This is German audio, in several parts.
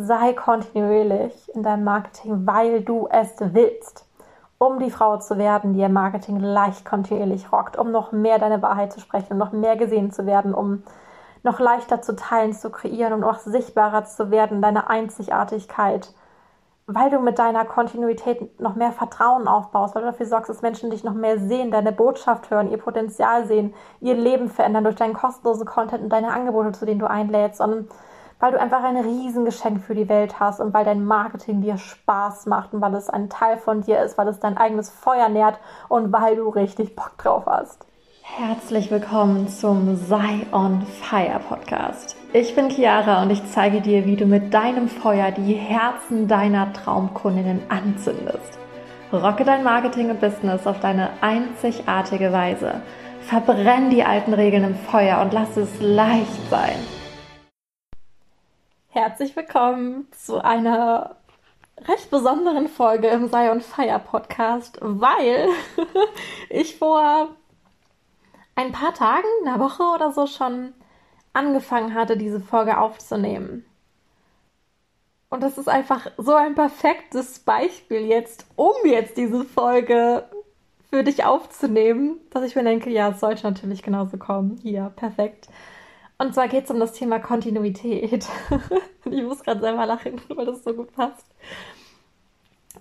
sei kontinuierlich in deinem Marketing, weil du es willst. Um die Frau zu werden, die ihr Marketing leicht kontinuierlich rockt, um noch mehr deine Wahrheit zu sprechen, um noch mehr gesehen zu werden, um noch leichter zu teilen, zu kreieren und um noch sichtbarer zu werden, deine Einzigartigkeit weil du mit deiner Kontinuität noch mehr Vertrauen aufbaust, weil du dafür sorgst, dass Menschen dich noch mehr sehen, deine Botschaft hören, ihr Potenzial sehen, ihr Leben verändern durch deinen kostenlosen Content und deine Angebote, zu denen du einlädst, sondern weil du einfach ein Riesengeschenk für die Welt hast und weil dein Marketing dir Spaß macht und weil es ein Teil von dir ist, weil es dein eigenes Feuer nährt und weil du richtig Bock drauf hast. Herzlich willkommen zum Sei on Fire Podcast. Ich bin Chiara und ich zeige dir, wie du mit deinem Feuer die Herzen deiner Traumkundinnen anzündest. Rocke dein Marketing und Business auf deine einzigartige Weise. Verbrenn die alten Regeln im Feuer und lass es leicht sein. Herzlich willkommen zu einer recht besonderen Folge im Sei on Fire Podcast, weil ich vor ein paar Tagen, einer Woche oder so schon angefangen hatte, diese Folge aufzunehmen. Und das ist einfach so ein perfektes Beispiel jetzt, um jetzt diese Folge für dich aufzunehmen, dass ich mir denke, ja, es sollte natürlich genauso kommen. Hier, perfekt. Und zwar geht es um das Thema Kontinuität. ich muss gerade selber lachen, weil das so gut passt.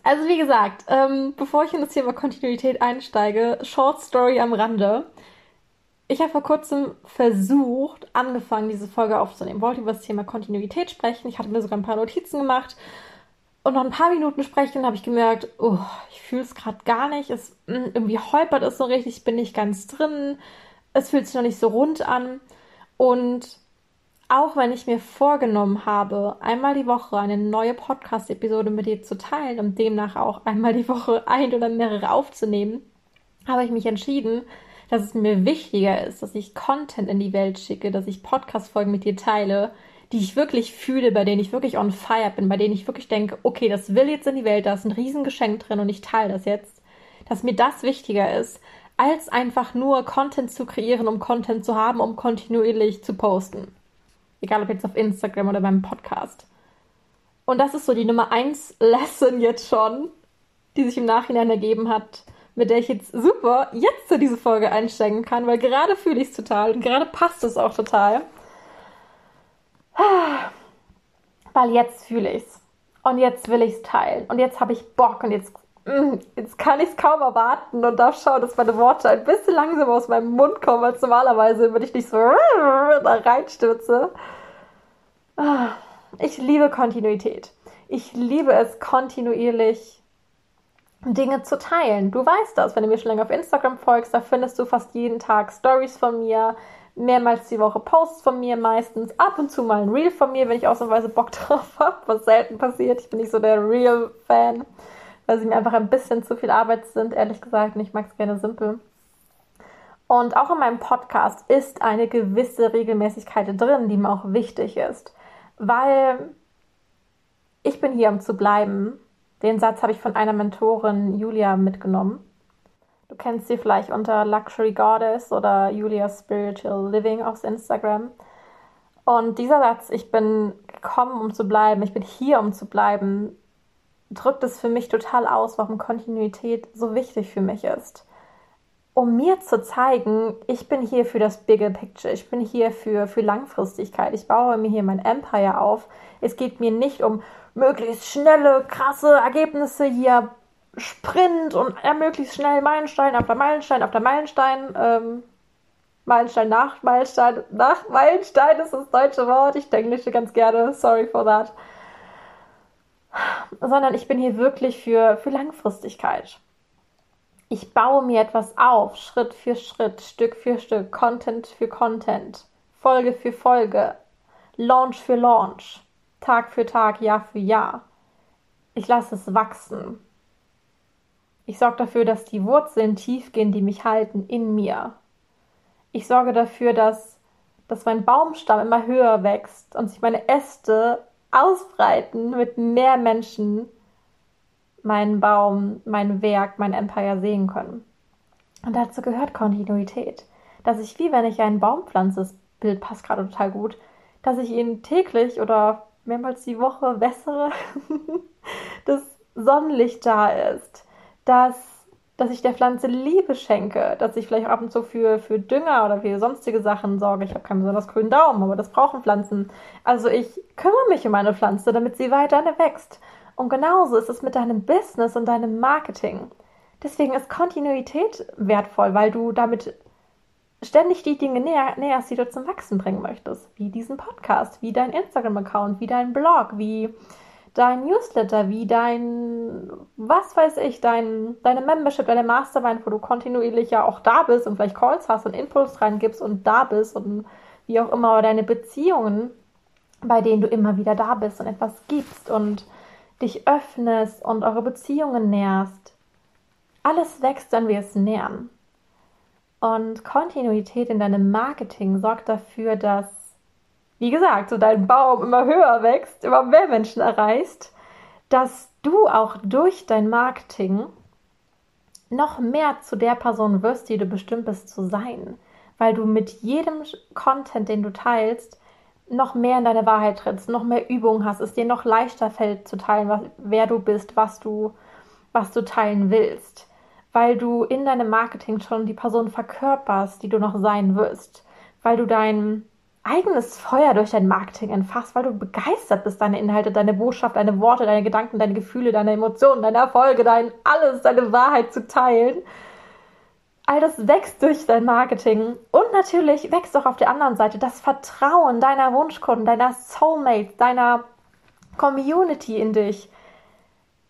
Also wie gesagt, ähm, bevor ich in das Thema Kontinuität einsteige, Short Story am Rande. Ich habe vor kurzem versucht, angefangen, diese Folge aufzunehmen. Wollte über das Thema Kontinuität sprechen. Ich hatte mir sogar ein paar Notizen gemacht. Und noch ein paar Minuten sprechen, habe ich gemerkt, oh, ich fühle es gerade gar nicht. Es, hm, irgendwie holpert es so richtig, ich bin nicht ganz drin. Es fühlt sich noch nicht so rund an. Und auch wenn ich mir vorgenommen habe, einmal die Woche eine neue Podcast-Episode mit dir zu teilen und demnach auch einmal die Woche ein oder mehrere aufzunehmen, habe ich mich entschieden, dass es mir wichtiger ist, dass ich Content in die Welt schicke, dass ich Podcast-Folgen mit dir teile, die ich wirklich fühle, bei denen ich wirklich on fire bin, bei denen ich wirklich denke, okay, das will jetzt in die Welt, da ist ein Riesengeschenk drin und ich teile das jetzt, dass mir das wichtiger ist, als einfach nur Content zu kreieren, um Content zu haben, um kontinuierlich zu posten. Egal ob jetzt auf Instagram oder beim Podcast. Und das ist so die Nummer 1 Lesson jetzt schon, die sich im Nachhinein ergeben hat, mit der ich jetzt super jetzt zu dieser Folge einsteigen kann, weil gerade fühle ich es total und gerade passt es auch total. Weil jetzt fühle ich es. Und jetzt will ich es teilen. Und jetzt habe ich Bock und jetzt, jetzt kann ich es kaum erwarten und darf schauen, dass meine Worte ein bisschen langsamer aus meinem Mund kommen, als normalerweise, wenn ich nicht so da reinstürze. Ich liebe Kontinuität. Ich liebe es, kontinuierlich Dinge zu teilen. Du weißt das, wenn du mir schon länger auf Instagram folgst, da findest du fast jeden Tag Stories von mir, mehrmals die Woche Posts von mir meistens, ab und zu mal ein Reel von mir, wenn ich ausnahmsweise Bock drauf habe, was selten passiert. Ich bin nicht so der Reel-Fan, weil sie mir einfach ein bisschen zu viel Arbeit sind, ehrlich gesagt, und ich mag es gerne simpel. Und auch in meinem Podcast ist eine gewisse Regelmäßigkeit drin, die mir auch wichtig ist, weil ich bin hier, um zu bleiben den Satz habe ich von einer Mentorin, Julia, mitgenommen. Du kennst sie vielleicht unter Luxury Goddess oder Julia Spiritual Living auf Instagram. Und dieser Satz, ich bin gekommen, um zu bleiben, ich bin hier, um zu bleiben, drückt es für mich total aus, warum Kontinuität so wichtig für mich ist. Um mir zu zeigen, ich bin hier für das Bigger Picture, ich bin hier für, für Langfristigkeit, ich baue mir hier mein Empire auf. Es geht mir nicht um möglichst schnelle, krasse Ergebnisse hier Sprint und ja, möglichst schnell Meilenstein auf der Meilenstein auf der Meilenstein. Ähm, Meilenstein nach Meilenstein nach Meilenstein ist das deutsche Wort. Ich englische ganz gerne. Sorry for that. Sondern ich bin hier wirklich für, für Langfristigkeit. Ich baue mir etwas auf, Schritt für Schritt, Stück für Stück, Content für Content, Folge für Folge, Launch für Launch. Tag für Tag, Jahr für Jahr. Ich lasse es wachsen. Ich sorge dafür, dass die Wurzeln tief gehen, die mich halten, in mir. Ich sorge dafür, dass, dass mein Baumstamm immer höher wächst und sich meine Äste ausbreiten, mit mehr Menschen meinen Baum, mein Werk, mein Empire sehen können. Und dazu gehört Kontinuität. Dass ich, wie wenn ich einen Baum pflanze, das Bild passt gerade total gut, dass ich ihn täglich oder mehrmals die Woche wässere, dass Sonnenlicht da ist, dass, dass ich der Pflanze Liebe schenke, dass ich vielleicht auch ab und zu für, für Dünger oder für sonstige Sachen sorge. Ich habe keinen besonders grünen Daumen, aber das brauchen Pflanzen. Also ich kümmere mich um meine Pflanze, damit sie weiter wächst. Und genauso ist es mit deinem Business und deinem Marketing. Deswegen ist Kontinuität wertvoll, weil du damit ständig die Dinge näher, näherst, die du zum Wachsen bringen möchtest. Wie diesen Podcast, wie dein Instagram-Account, wie dein Blog, wie dein Newsletter, wie dein, was weiß ich, dein, deine Membership, deine Mastermind, wo du kontinuierlich ja auch da bist und vielleicht Calls hast und Inputs reingibst und da bist und wie auch immer, oder deine Beziehungen, bei denen du immer wieder da bist und etwas gibst und dich öffnest und eure Beziehungen nährst. Alles wächst, wenn wir es nähern. Und Kontinuität in deinem Marketing sorgt dafür, dass, wie gesagt, so dein Baum immer höher wächst, immer mehr Menschen erreichst, dass du auch durch dein Marketing noch mehr zu der Person wirst, die du bestimmt bist zu sein. Weil du mit jedem Content, den du teilst, noch mehr in deine Wahrheit trittst, noch mehr Übung hast, es dir noch leichter fällt zu teilen, was, wer du bist, was du, was du teilen willst weil du in deinem Marketing schon die Person verkörperst, die du noch sein wirst, weil du dein eigenes Feuer durch dein Marketing entfachst, weil du begeistert bist, deine Inhalte, deine Botschaft, deine Worte, deine Gedanken, deine Gefühle, deine Emotionen, deine Erfolge, dein alles, deine Wahrheit zu teilen. All das wächst durch dein Marketing. Und natürlich wächst auch auf der anderen Seite das Vertrauen deiner Wunschkunden, deiner Soulmates, deiner Community in dich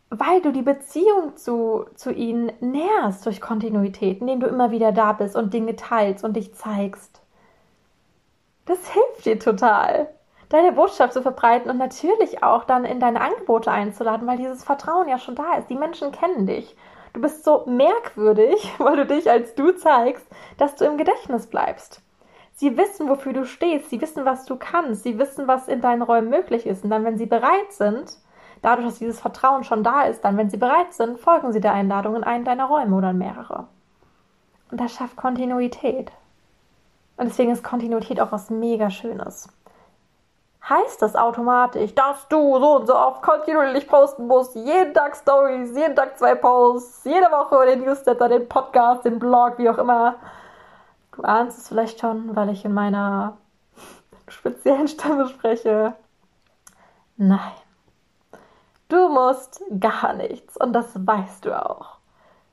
weil du die Beziehung zu, zu ihnen nährst durch Kontinuität, indem du immer wieder da bist und Dinge teilst und dich zeigst. Das hilft dir total, deine Botschaft zu verbreiten und natürlich auch dann in deine Angebote einzuladen, weil dieses Vertrauen ja schon da ist. Die Menschen kennen dich. Du bist so merkwürdig, weil du dich als du zeigst, dass du im Gedächtnis bleibst. Sie wissen, wofür du stehst, sie wissen, was du kannst, sie wissen, was in deinen Räumen möglich ist. Und dann, wenn sie bereit sind, Dadurch, dass dieses Vertrauen schon da ist, dann, wenn Sie bereit sind, folgen Sie der Einladung in einen deiner Räume oder in mehrere. Und das schafft Kontinuität. Und deswegen ist Kontinuität auch was mega Schönes. Heißt das automatisch, dass du so und so oft kontinuierlich posten musst, jeden Tag Stories, jeden Tag zwei Posts, jede Woche den Newsletter, den Podcast, den Blog, wie auch immer. Du ahnst es vielleicht schon, weil ich in meiner speziellen Stimme spreche. Nein. Du musst gar nichts und das weißt du auch.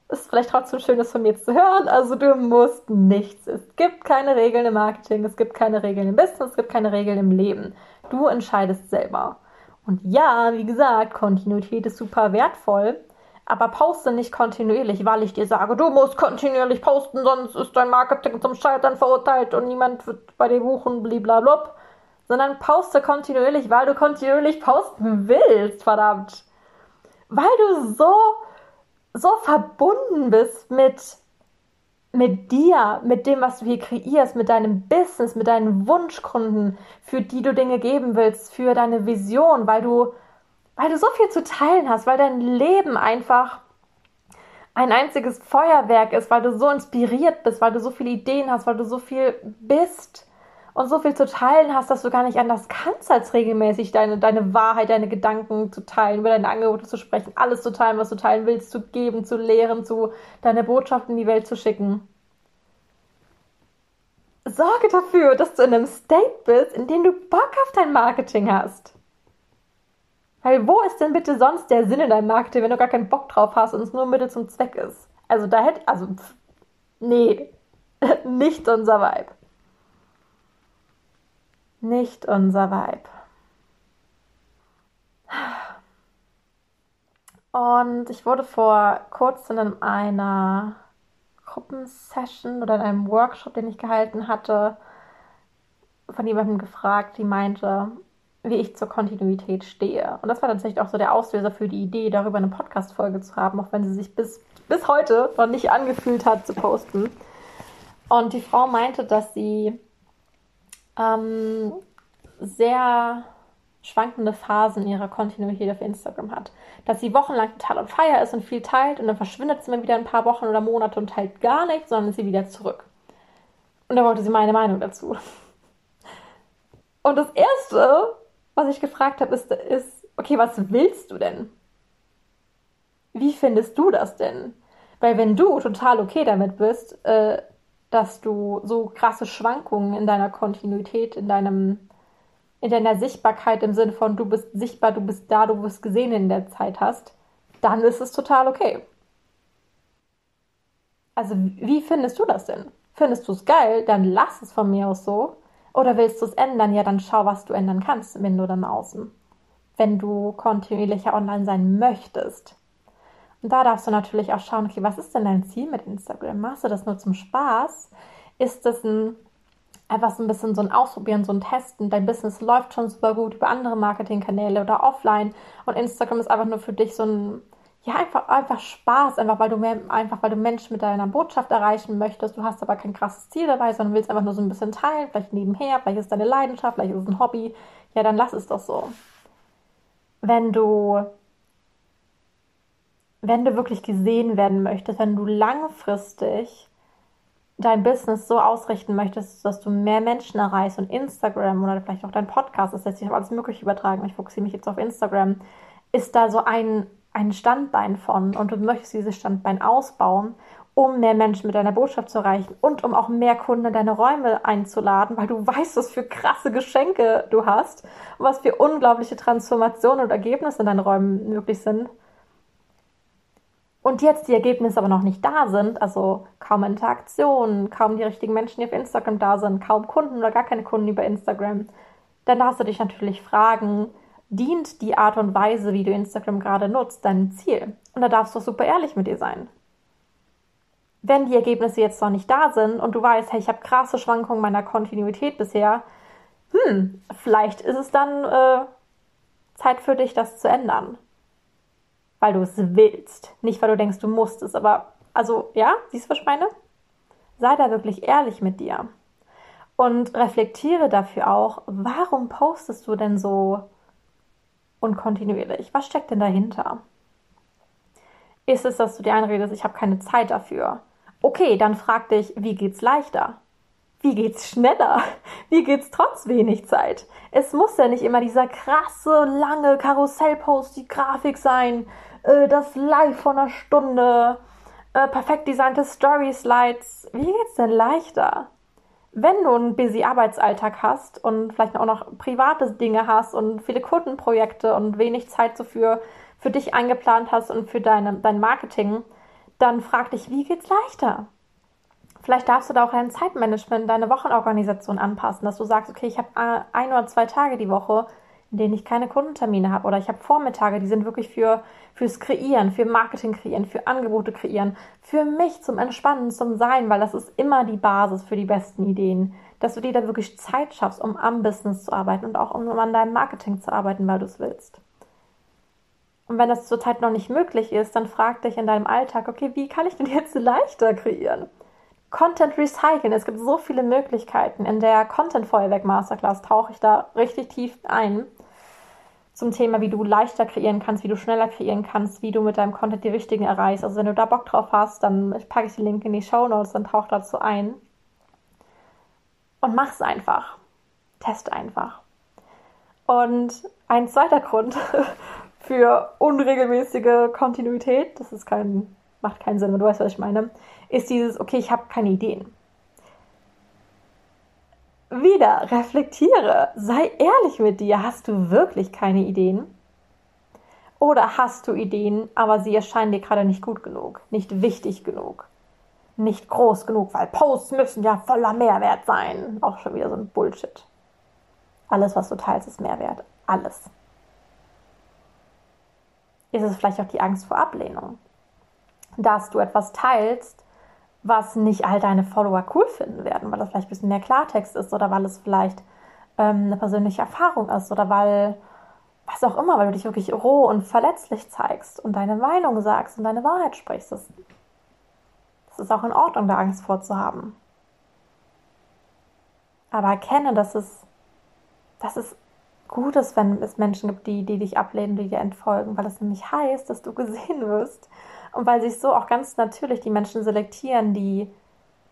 Ist vielleicht trotzdem schön, das von mir zu hören. Also du musst nichts. Es gibt keine Regeln im Marketing, es gibt keine Regeln im Business, es gibt keine Regeln im Leben. Du entscheidest selber. Und ja, wie gesagt, Kontinuität ist super wertvoll, aber poste nicht kontinuierlich, weil ich dir sage, du musst kontinuierlich posten, sonst ist dein Marketing zum Scheitern verurteilt und niemand wird bei dir buchen, blablabla sondern poste kontinuierlich, weil du kontinuierlich posten willst, verdammt. Weil du so, so verbunden bist mit, mit dir, mit dem, was du hier kreierst, mit deinem Business, mit deinen Wunschkunden, für die du Dinge geben willst, für deine Vision, weil du, weil du so viel zu teilen hast, weil dein Leben einfach ein einziges Feuerwerk ist, weil du so inspiriert bist, weil du so viele Ideen hast, weil du so viel bist und so viel zu teilen hast, dass du gar nicht anders kannst, als regelmäßig deine, deine Wahrheit, deine Gedanken zu teilen, über deine Angebote zu sprechen, alles zu teilen, was du teilen willst, zu geben, zu lehren, zu deine Botschaft in die Welt zu schicken. Sorge dafür, dass du in einem State bist, in dem du Bock auf dein Marketing hast. Weil wo ist denn bitte sonst der Sinn in deinem Marketing, wenn du gar keinen Bock drauf hast und es nur Mittel zum Zweck ist? Also da hätte, also, pff, nee, nicht unser Vibe nicht unser Vibe. Und ich wurde vor kurzem in einer Gruppensession oder in einem Workshop, den ich gehalten hatte, von jemandem gefragt, die meinte, wie ich zur Kontinuität stehe. Und das war tatsächlich auch so der Auslöser für die Idee, darüber eine Podcast-Folge zu haben, auch wenn sie sich bis, bis heute noch nicht angefühlt hat zu posten. Und die Frau meinte, dass sie ähm, sehr schwankende Phasen ihrer Kontinuität auf Instagram hat. Dass sie wochenlang total on fire ist und viel teilt und dann verschwindet sie mal wieder ein paar Wochen oder Monate und teilt gar nichts, sondern ist sie wieder zurück. Und da wollte sie meine Meinung dazu. Und das Erste, was ich gefragt habe, ist, ist, okay, was willst du denn? Wie findest du das denn? Weil wenn du total okay damit bist, äh, dass du so krasse Schwankungen in deiner Kontinuität, in deinem, in deiner Sichtbarkeit im Sinne von du bist sichtbar, du bist da, du wirst gesehen in der Zeit hast, dann ist es total okay. Also wie findest du das denn? Findest du es geil, dann lass es von mir aus so. Oder willst du es ändern? Ja, dann schau, was du ändern kannst, wenn du dann außen. Wenn du kontinuierlicher online sein möchtest. Und da darfst du natürlich auch schauen, okay, was ist denn dein Ziel mit Instagram? Machst du das nur zum Spaß? Ist das ein, einfach so ein bisschen so ein Ausprobieren, so ein Testen? Dein Business läuft schon super gut über andere Marketingkanäle oder offline und Instagram ist einfach nur für dich so ein, ja, einfach, einfach Spaß, einfach weil du mehr, einfach weil du Menschen mit deiner Botschaft erreichen möchtest. Du hast aber kein krasses Ziel dabei, sondern willst einfach nur so ein bisschen teilen, vielleicht nebenher, vielleicht ist deine Leidenschaft, vielleicht ist es ein Hobby. Ja, dann lass es doch so. Wenn du wenn du wirklich gesehen werden möchtest, wenn du langfristig dein Business so ausrichten möchtest, dass du mehr Menschen erreichst und Instagram oder vielleicht auch dein Podcast, das lässt sich auf alles Mögliche übertragen, ich fokussiere mich jetzt auf Instagram, ist da so ein, ein Standbein von und du möchtest dieses Standbein ausbauen, um mehr Menschen mit deiner Botschaft zu erreichen und um auch mehr Kunden in deine Räume einzuladen, weil du weißt, was für krasse Geschenke du hast und was für unglaubliche Transformationen und Ergebnisse in deinen Räumen möglich sind und jetzt die Ergebnisse aber noch nicht da sind, also kaum Interaktionen, kaum die richtigen Menschen, die auf Instagram da sind, kaum Kunden oder gar keine Kunden über Instagram, dann darfst du dich natürlich fragen, dient die Art und Weise, wie du Instagram gerade nutzt, deinem Ziel? Und da darfst du super ehrlich mit dir sein. Wenn die Ergebnisse jetzt noch nicht da sind und du weißt, hey, ich habe krasse Schwankungen meiner Kontinuität bisher, hm, vielleicht ist es dann äh, Zeit für dich, das zu ändern weil du es willst. Nicht, weil du denkst, du musst es. Aber, also, ja, siehst du, was ich meine? Sei da wirklich ehrlich mit dir. Und reflektiere dafür auch, warum postest du denn so unkontinuierlich? Was steckt denn dahinter? Ist es, dass du dir einredest, ich habe keine Zeit dafür? Okay, dann frag dich, wie geht's leichter? Wie geht's schneller? Wie geht's trotz wenig Zeit? Es muss ja nicht immer dieser krasse, lange Karussellpost, die Grafik sein, äh, das Live von einer Stunde, äh, perfekt designte Story-Slides. Wie geht's denn leichter? Wenn du einen busy Arbeitsalltag hast und vielleicht auch noch private Dinge hast und viele Kundenprojekte und wenig Zeit so für, für dich eingeplant hast und für deine, dein Marketing, dann frag dich, wie geht's leichter? Vielleicht darfst du da auch dein Zeitmanagement, deine Wochenorganisation anpassen, dass du sagst, okay, ich habe äh, ein oder zwei Tage die Woche, in denen ich keine Kundentermine habe oder ich habe Vormittage, die sind wirklich für fürs Kreieren, für Marketing kreieren, für Angebote kreieren, für mich zum Entspannen, zum Sein, weil das ist immer die Basis für die besten Ideen, dass du dir da wirklich Zeit schaffst, um am Business zu arbeiten und auch um an deinem Marketing zu arbeiten, weil du es willst. Und wenn das zurzeit noch nicht möglich ist, dann frag dich in deinem Alltag, okay, wie kann ich denn jetzt leichter kreieren? Content Recycling. Es gibt so viele Möglichkeiten. In der Content Feuerwerk Masterclass tauche ich da richtig tief ein zum Thema, wie du leichter kreieren kannst, wie du schneller kreieren kannst, wie du mit deinem Content die richtigen erreichst. Also wenn du da Bock drauf hast, dann packe ich den Link in die Show Notes, dann tauch dazu ein. Und mach's einfach. Test einfach. Und ein zweiter Grund für unregelmäßige Kontinuität, das ist kein, macht keinen Sinn, wenn du weißt, was ich meine, ist dieses, okay, ich habe keine Ideen wieder reflektiere, sei ehrlich mit dir. Hast du wirklich keine Ideen? Oder hast du Ideen, aber sie erscheinen dir gerade nicht gut genug, nicht wichtig genug, nicht groß genug, weil Posts müssen ja voller Mehrwert sein. Auch schon wieder so ein Bullshit. Alles, was du teilst, ist Mehrwert. Alles. Ist es vielleicht auch die Angst vor Ablehnung? Dass du etwas teilst, was nicht all deine Follower cool finden werden, weil das vielleicht ein bisschen mehr Klartext ist oder weil es vielleicht ähm, eine persönliche Erfahrung ist oder weil was auch immer, weil du dich wirklich roh und verletzlich zeigst und deine Meinung sagst und deine Wahrheit sprichst. Das, das ist auch in Ordnung, da Angst vorzuhaben. Aber erkenne, dass es, dass es gut ist, wenn es Menschen gibt, die, die dich ablehnen, die dir entfolgen, weil es nämlich heißt, dass du gesehen wirst und weil sich so auch ganz natürlich die Menschen selektieren, die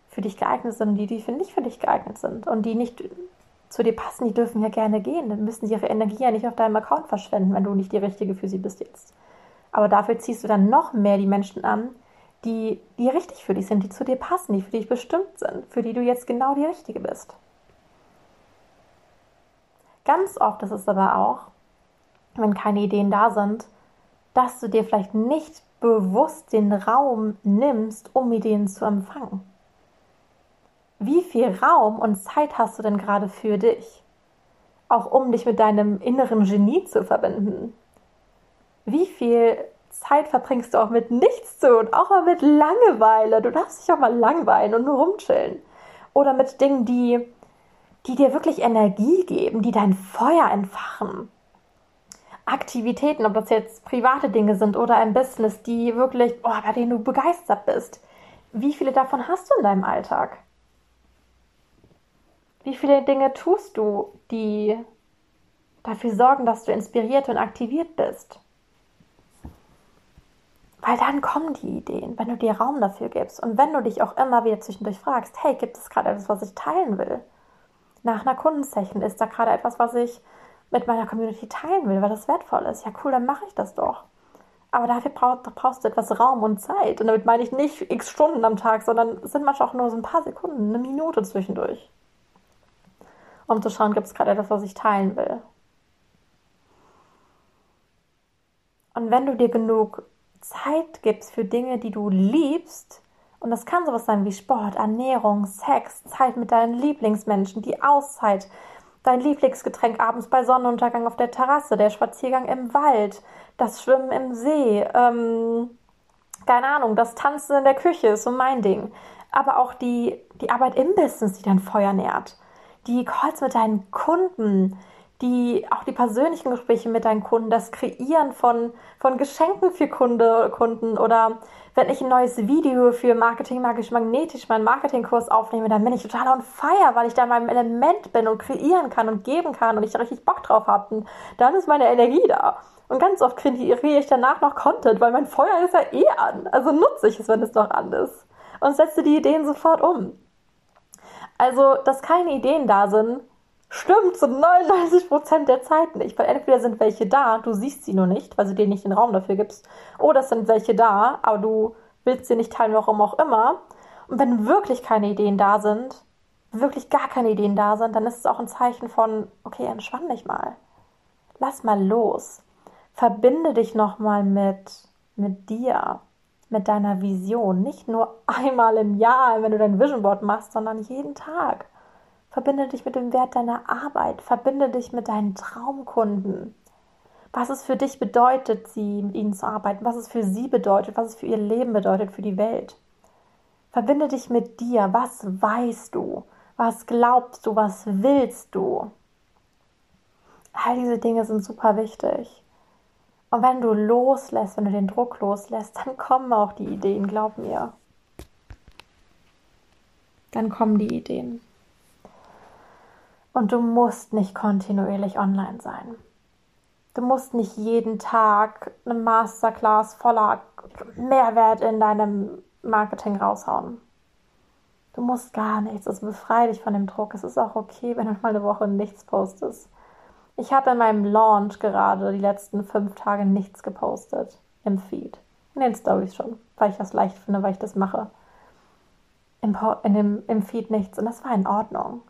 für dich geeignet sind und die, die für nicht für dich geeignet sind und die nicht zu dir passen, die dürfen ja gerne gehen. Dann müssen sie ihre Energie ja nicht auf deinem Account verschwenden, wenn du nicht die Richtige für sie bist jetzt. Aber dafür ziehst du dann noch mehr die Menschen an, die, die richtig für dich sind, die zu dir passen, die für dich bestimmt sind, für die du jetzt genau die Richtige bist. Ganz oft ist es aber auch, wenn keine Ideen da sind, dass du dir vielleicht nicht bewusst den Raum nimmst, um Ideen zu empfangen. Wie viel Raum und Zeit hast du denn gerade für dich? Auch um dich mit deinem inneren Genie zu verbinden. Wie viel Zeit verbringst du auch mit nichts zu und auch mal mit Langeweile? Du darfst dich auch mal langweilen und nur rumchillen. Oder mit Dingen, die, die dir wirklich Energie geben, die dein Feuer entfachen. Aktivitäten, ob das jetzt private Dinge sind oder ein Business, die wirklich, oh, bei denen du begeistert bist. Wie viele davon hast du in deinem Alltag? Wie viele Dinge tust du, die dafür sorgen, dass du inspiriert und aktiviert bist? Weil dann kommen die Ideen, wenn du dir Raum dafür gibst und wenn du dich auch immer wieder zwischendurch fragst, hey, gibt es gerade etwas, was ich teilen will? Nach einer Kundensession ist da gerade etwas, was ich mit meiner Community teilen will, weil das wertvoll ist. Ja, cool, dann mache ich das doch. Aber dafür brauch, brauchst du etwas Raum und Zeit. Und damit meine ich nicht x Stunden am Tag, sondern es sind manchmal auch nur so ein paar Sekunden, eine Minute zwischendurch. Um zu schauen, gibt es gerade etwas, was ich teilen will. Und wenn du dir genug Zeit gibst für Dinge, die du liebst, und das kann sowas sein wie Sport, Ernährung, Sex, Zeit mit deinen Lieblingsmenschen, die Auszeit, dein Lieblingsgetränk abends bei Sonnenuntergang auf der Terrasse, der Spaziergang im Wald, das Schwimmen im See, ähm, keine Ahnung, das Tanzen in der Küche ist so mein Ding. Aber auch die, die Arbeit im Business, die dein Feuer nährt. Die Calls mit deinen Kunden, die, auch die persönlichen Gespräche mit deinen Kunden, das Kreieren von, von Geschenken für Kunde, Kunden oder wenn ich ein neues Video für Marketing Magisch Magnetisch, meinen Marketingkurs aufnehme, dann bin ich total on fire, weil ich da in meinem Element bin und kreieren kann und geben kann und ich da richtig Bock drauf habe. Dann ist meine Energie da. Und ganz oft kreiere ich danach noch Content, weil mein Feuer ist ja eh an. Also nutze ich es, wenn es noch an ist. Und setze die Ideen sofort um. Also, dass keine Ideen da sind, Stimmt, zu 99% der Zeit nicht. Weil entweder sind welche da, du siehst sie nur nicht, weil du dir nicht den Raum dafür gibst. Oder es sind welche da, aber du willst sie nicht teilen, warum auch immer. Und wenn wirklich keine Ideen da sind, wirklich gar keine Ideen da sind, dann ist es auch ein Zeichen von, okay, entspann dich mal. Lass mal los. Verbinde dich nochmal mit, mit dir, mit deiner Vision. Nicht nur einmal im Jahr, wenn du dein Vision Board machst, sondern jeden Tag. Verbinde dich mit dem Wert deiner Arbeit. Verbinde dich mit deinen Traumkunden. Was es für dich bedeutet, sie mit ihnen zu arbeiten. Was es für sie bedeutet. Was es für ihr Leben bedeutet, für die Welt. Verbinde dich mit dir. Was weißt du? Was glaubst du? Was willst du? All diese Dinge sind super wichtig. Und wenn du loslässt, wenn du den Druck loslässt, dann kommen auch die Ideen, glaub mir. Dann kommen die Ideen. Und du musst nicht kontinuierlich online sein. Du musst nicht jeden Tag eine Masterclass voller Mehrwert in deinem Marketing raushauen. Du musst gar nichts. Es befreit dich von dem Druck. Es ist auch okay, wenn du mal eine Woche nichts postest. Ich habe in meinem Launch gerade die letzten fünf Tage nichts gepostet. Im Feed. In den Stories schon. Weil ich das leicht finde, weil ich das mache. Im, in dem, Im Feed nichts. Und das war in Ordnung.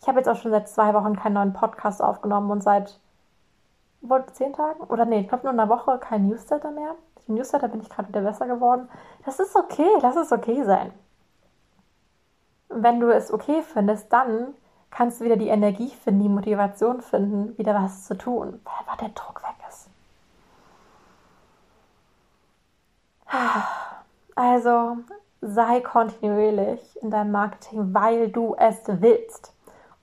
Ich habe jetzt auch schon seit zwei Wochen keinen neuen Podcast aufgenommen und seit wohl zehn Tagen oder nee, ich glaube nur in einer Woche kein Newsletter mehr. Die Newsletter bin ich gerade wieder besser geworden. Das ist okay, lass es okay sein. Wenn du es okay findest, dann kannst du wieder die Energie finden, die Motivation finden, wieder was zu tun, weil einfach der Druck weg ist. Also sei kontinuierlich in deinem Marketing, weil du es willst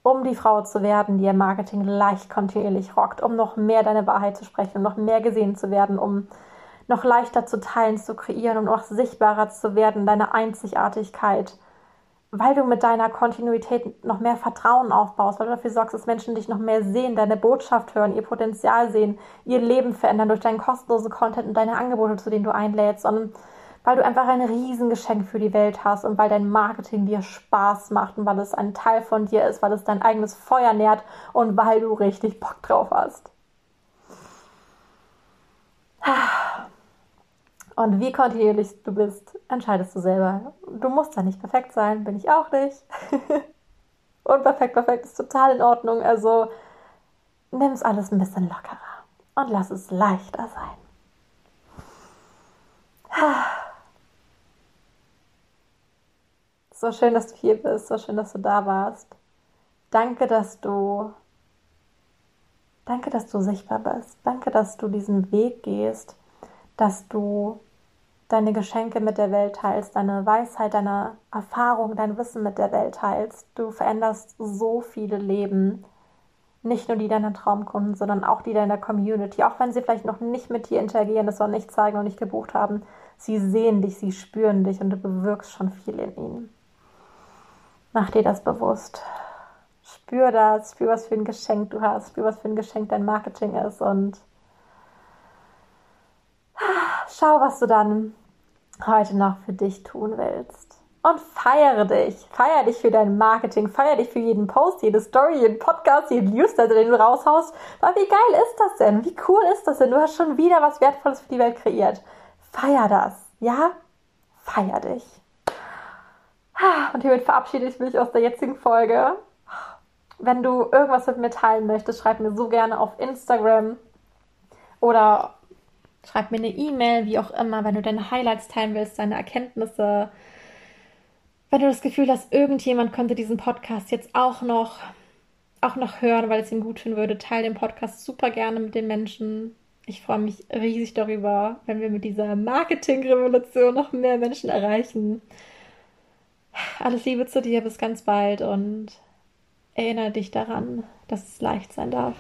um die Frau zu werden, die ihr Marketing leicht kontinuierlich rockt, um noch mehr deine Wahrheit zu sprechen, um noch mehr gesehen zu werden, um noch leichter zu teilen, zu kreieren, um noch sichtbarer zu werden, deine Einzigartigkeit, weil du mit deiner Kontinuität noch mehr Vertrauen aufbaust, weil du dafür sorgst, dass Menschen dich noch mehr sehen, deine Botschaft hören, ihr Potenzial sehen, ihr Leben verändern durch deinen kostenlosen Content und deine Angebote, zu denen du einlädst. Und weil du einfach ein Riesengeschenk für die Welt hast und weil dein Marketing dir Spaß macht und weil es ein Teil von dir ist, weil es dein eigenes Feuer nährt und weil du richtig Bock drauf hast. Und wie kontinuierlich du bist, entscheidest du selber. Du musst da nicht perfekt sein, bin ich auch nicht. und perfekt, perfekt ist total in Ordnung. Also nimm es alles ein bisschen lockerer und lass es leichter sein. So schön, dass du hier bist, so schön, dass du da warst. Danke, dass du Danke, dass du sichtbar bist. Danke, dass du diesen Weg gehst, dass du deine Geschenke mit der Welt teilst, deine Weisheit, deine Erfahrung, dein Wissen mit der Welt teilst. Du veränderst so viele Leben. Nicht nur die deiner Traumkunden, sondern auch die deiner Community. Auch wenn sie vielleicht noch nicht mit dir interagieren, das noch nicht zeigen und nicht gebucht haben. Sie sehen dich, sie spüren dich und du bewirkst schon viel in ihnen. Mach dir das bewusst. Spür das, spür, was für ein Geschenk du hast, spür, was für ein Geschenk dein Marketing ist und schau, was du dann heute noch für dich tun willst. Und feiere dich. Feiere dich für dein Marketing. Feiere dich für jeden Post, jede Story, jeden Podcast, jeden Newsletter, den du raushaust. Weil wie geil ist das denn? Wie cool ist das denn? Du hast schon wieder was Wertvolles für die Welt kreiert. Feier das. Ja? Feier dich. Und hiermit verabschiede ich mich aus der jetzigen Folge. Wenn du irgendwas mit mir teilen möchtest, schreib mir so gerne auf Instagram oder Schreib mir eine E-Mail, wie auch immer, wenn du deine Highlights teilen willst, deine Erkenntnisse. Wenn du das Gefühl hast, irgendjemand könnte diesen Podcast jetzt auch noch, auch noch hören, weil es ihm gut tun würde, teile den Podcast super gerne mit den Menschen. Ich freue mich riesig darüber, wenn wir mit dieser Marketing-Revolution noch mehr Menschen erreichen. Alles Liebe zu dir, bis ganz bald und erinnere dich daran, dass es leicht sein darf.